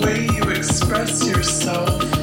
way you express yourself.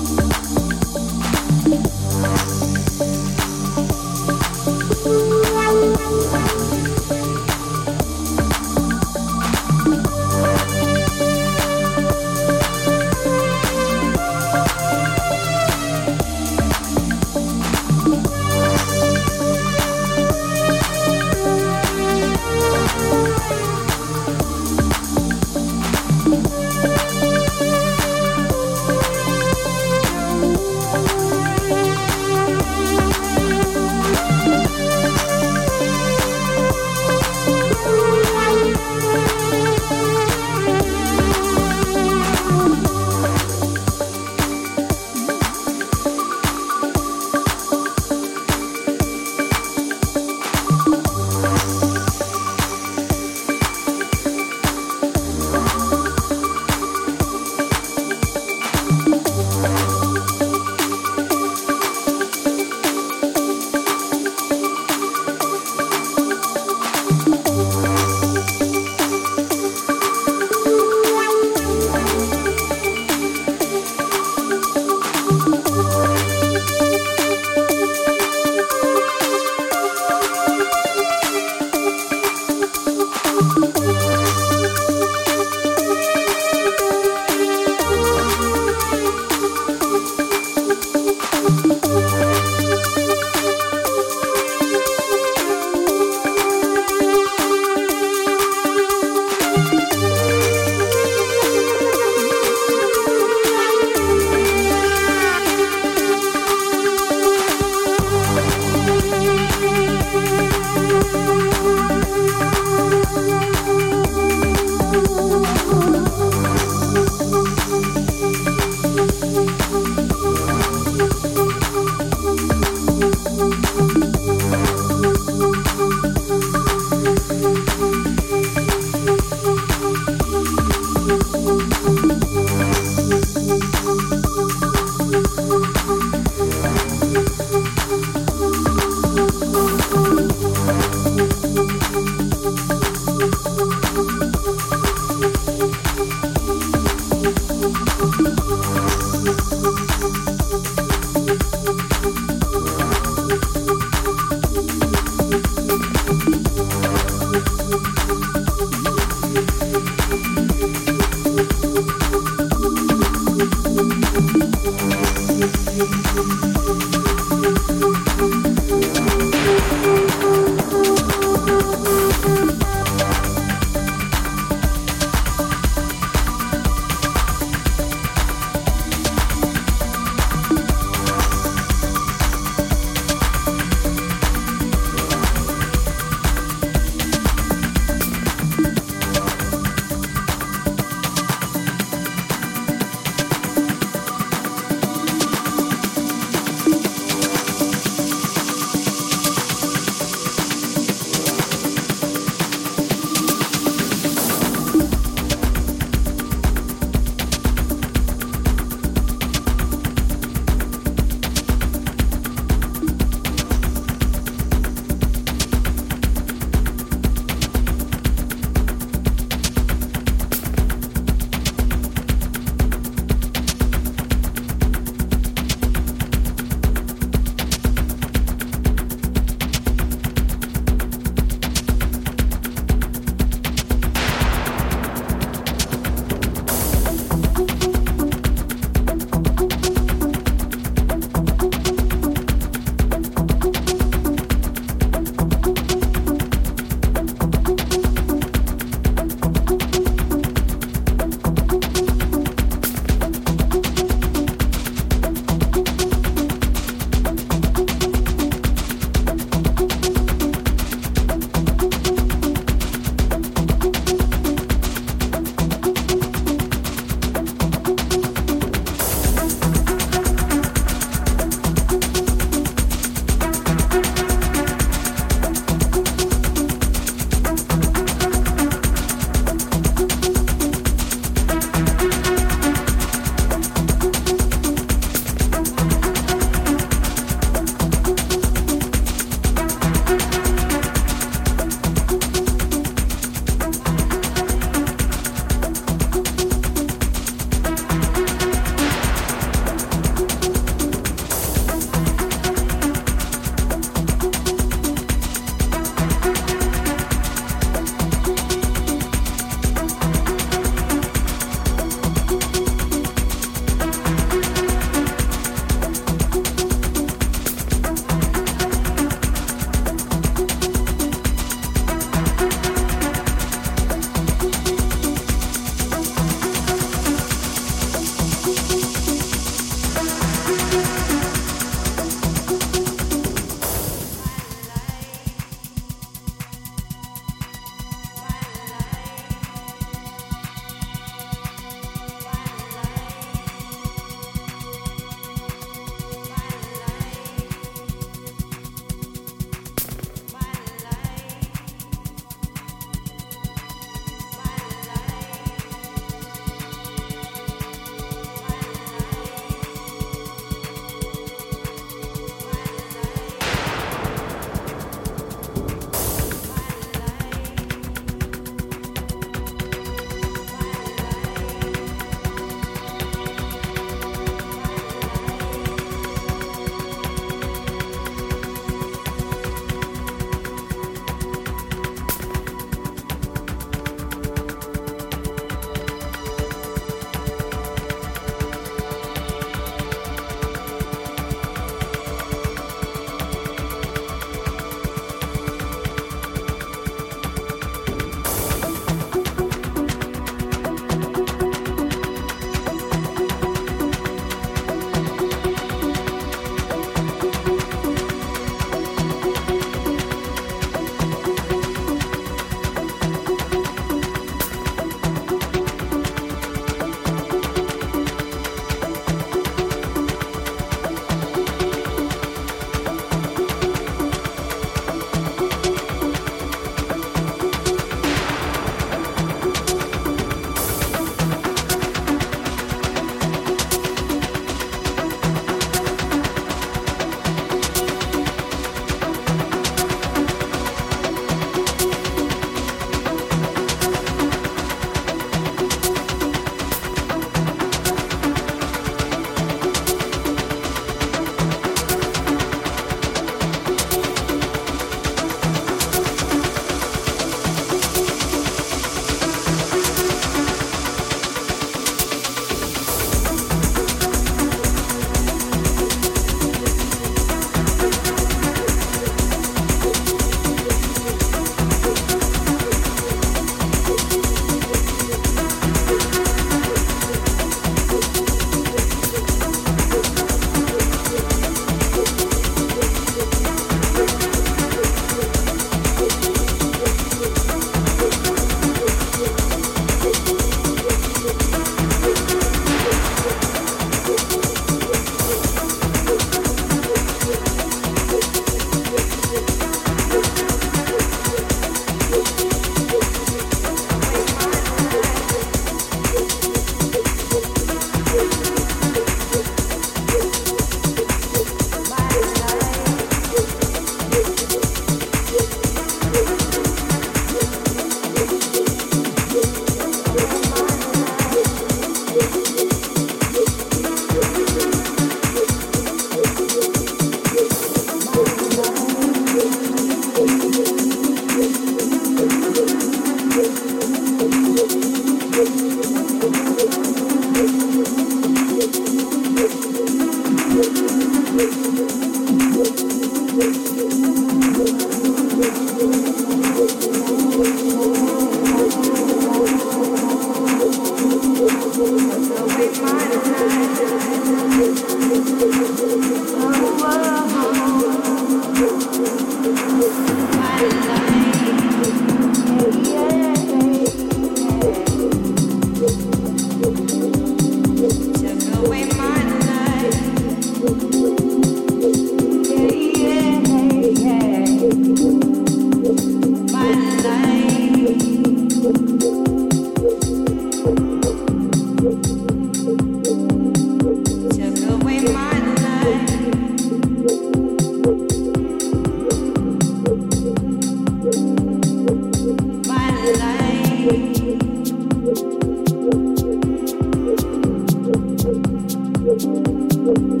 Thank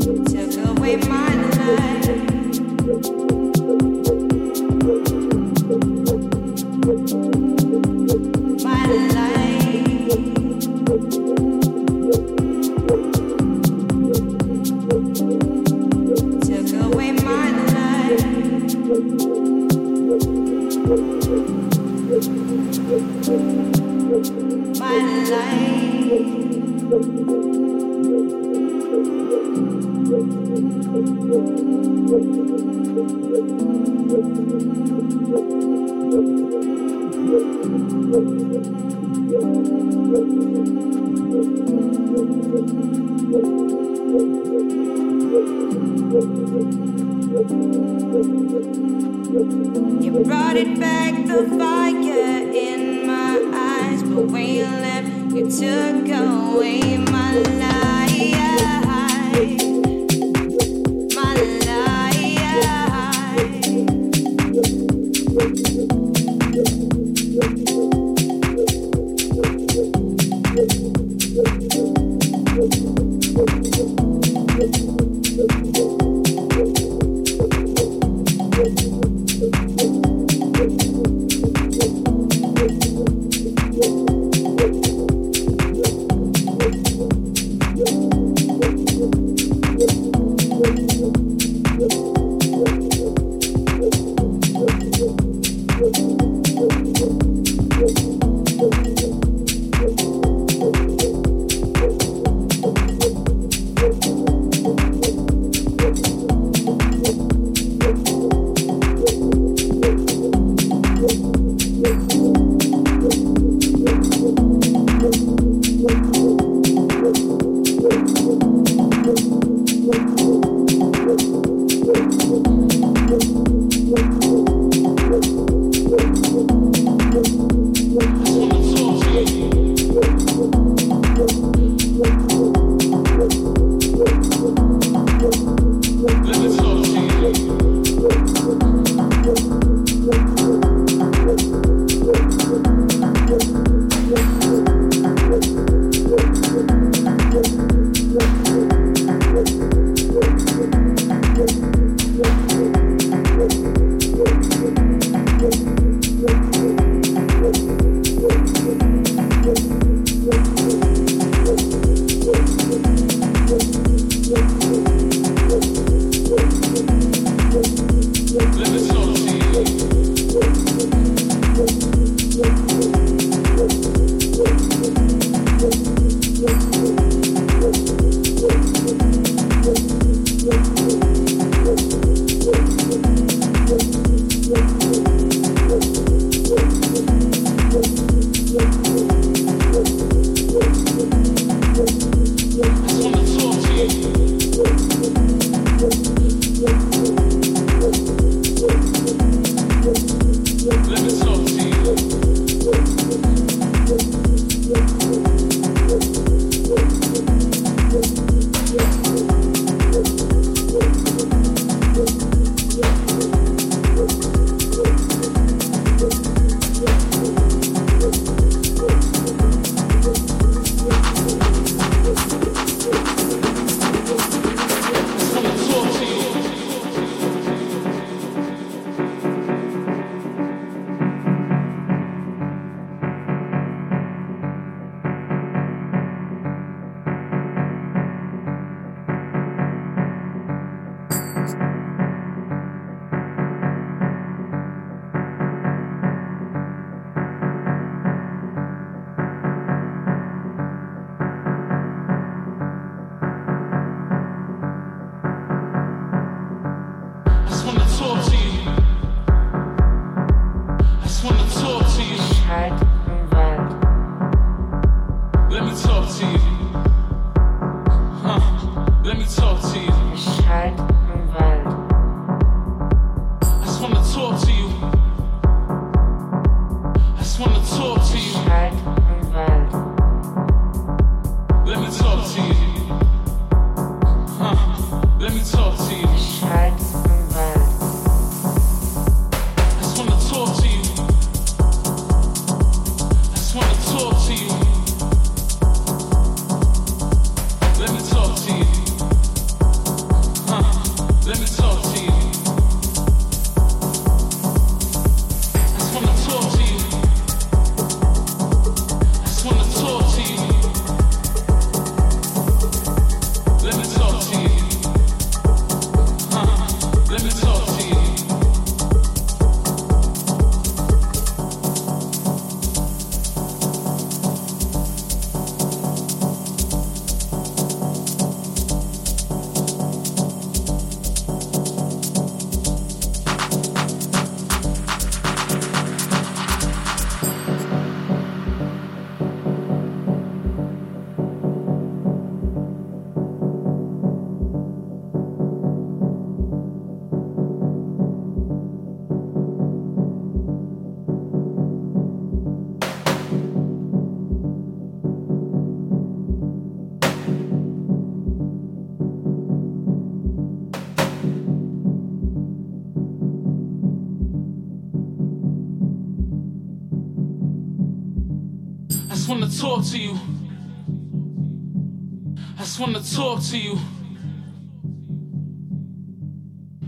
to you.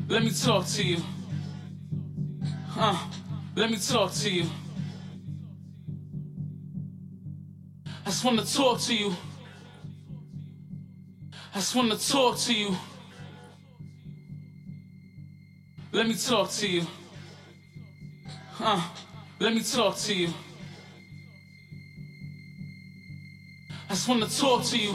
Let me talk to you. Huh? Let me talk to you. I just wanna talk to you. I just wanna talk to you. Let me talk to you. Huh? Let me talk to you. I just wanna talk to you.